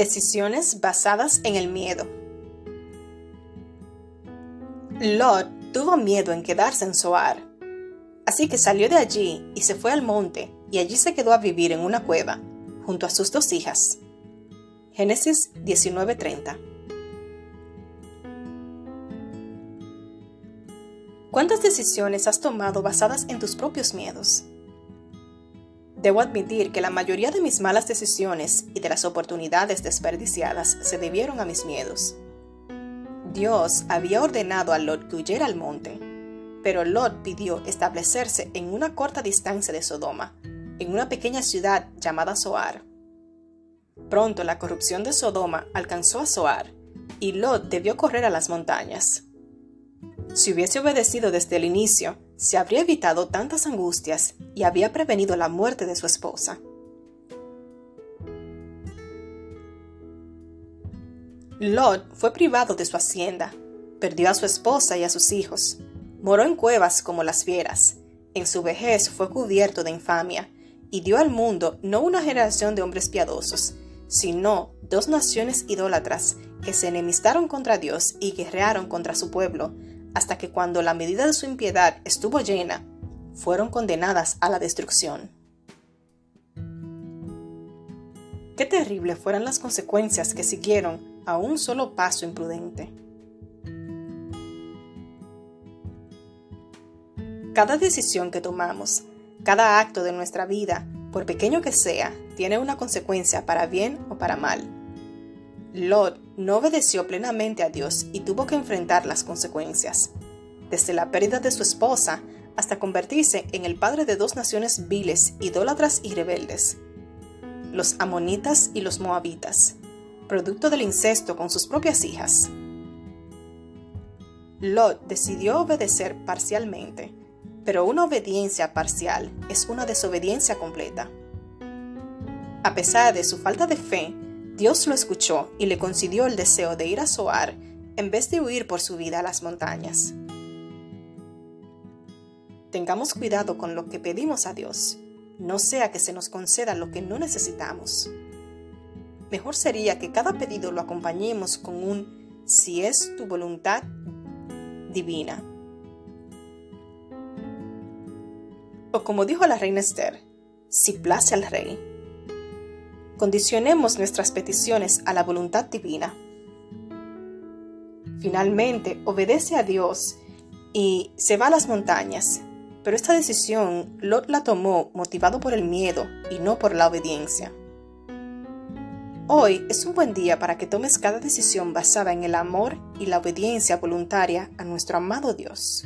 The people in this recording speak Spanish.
Decisiones basadas en el miedo. Lot tuvo miedo en quedarse en Zoar, así que salió de allí y se fue al monte y allí se quedó a vivir en una cueva junto a sus dos hijas. Génesis 19:30 ¿Cuántas decisiones has tomado basadas en tus propios miedos? Debo admitir que la mayoría de mis malas decisiones y de las oportunidades desperdiciadas se debieron a mis miedos. Dios había ordenado a Lot que huyera al monte, pero Lot pidió establecerse en una corta distancia de Sodoma, en una pequeña ciudad llamada Zoar. Pronto la corrupción de Sodoma alcanzó a Zoar, y Lot debió correr a las montañas. Si hubiese obedecido desde el inicio, se habría evitado tantas angustias y había prevenido la muerte de su esposa. Lot fue privado de su hacienda, perdió a su esposa y a sus hijos, moró en cuevas como las fieras, en su vejez fue cubierto de infamia, y dio al mundo no una generación de hombres piadosos, sino dos naciones idólatras que se enemistaron contra Dios y guerrearon contra su pueblo, hasta que cuando la medida de su impiedad estuvo llena, fueron condenadas a la destrucción. Qué terrible fueron las consecuencias que siguieron a un solo paso imprudente. Cada decisión que tomamos, cada acto de nuestra vida, por pequeño que sea, tiene una consecuencia para bien o para mal. Lot no obedeció plenamente a Dios y tuvo que enfrentar las consecuencias, desde la pérdida de su esposa hasta convertirse en el padre de dos naciones viles, idólatras y rebeldes, los amonitas y los moabitas, producto del incesto con sus propias hijas. Lot decidió obedecer parcialmente, pero una obediencia parcial es una desobediencia completa. A pesar de su falta de fe, Dios lo escuchó y le concedió el deseo de ir a Zoar en vez de huir por su vida a las montañas. Tengamos cuidado con lo que pedimos a Dios, no sea que se nos conceda lo que no necesitamos. Mejor sería que cada pedido lo acompañemos con un si es tu voluntad divina. O como dijo la reina Esther, si place al rey. Condicionemos nuestras peticiones a la voluntad divina. Finalmente, obedece a Dios y se va a las montañas. Pero esta decisión Lot la tomó motivado por el miedo y no por la obediencia. Hoy es un buen día para que tomes cada decisión basada en el amor y la obediencia voluntaria a nuestro amado Dios.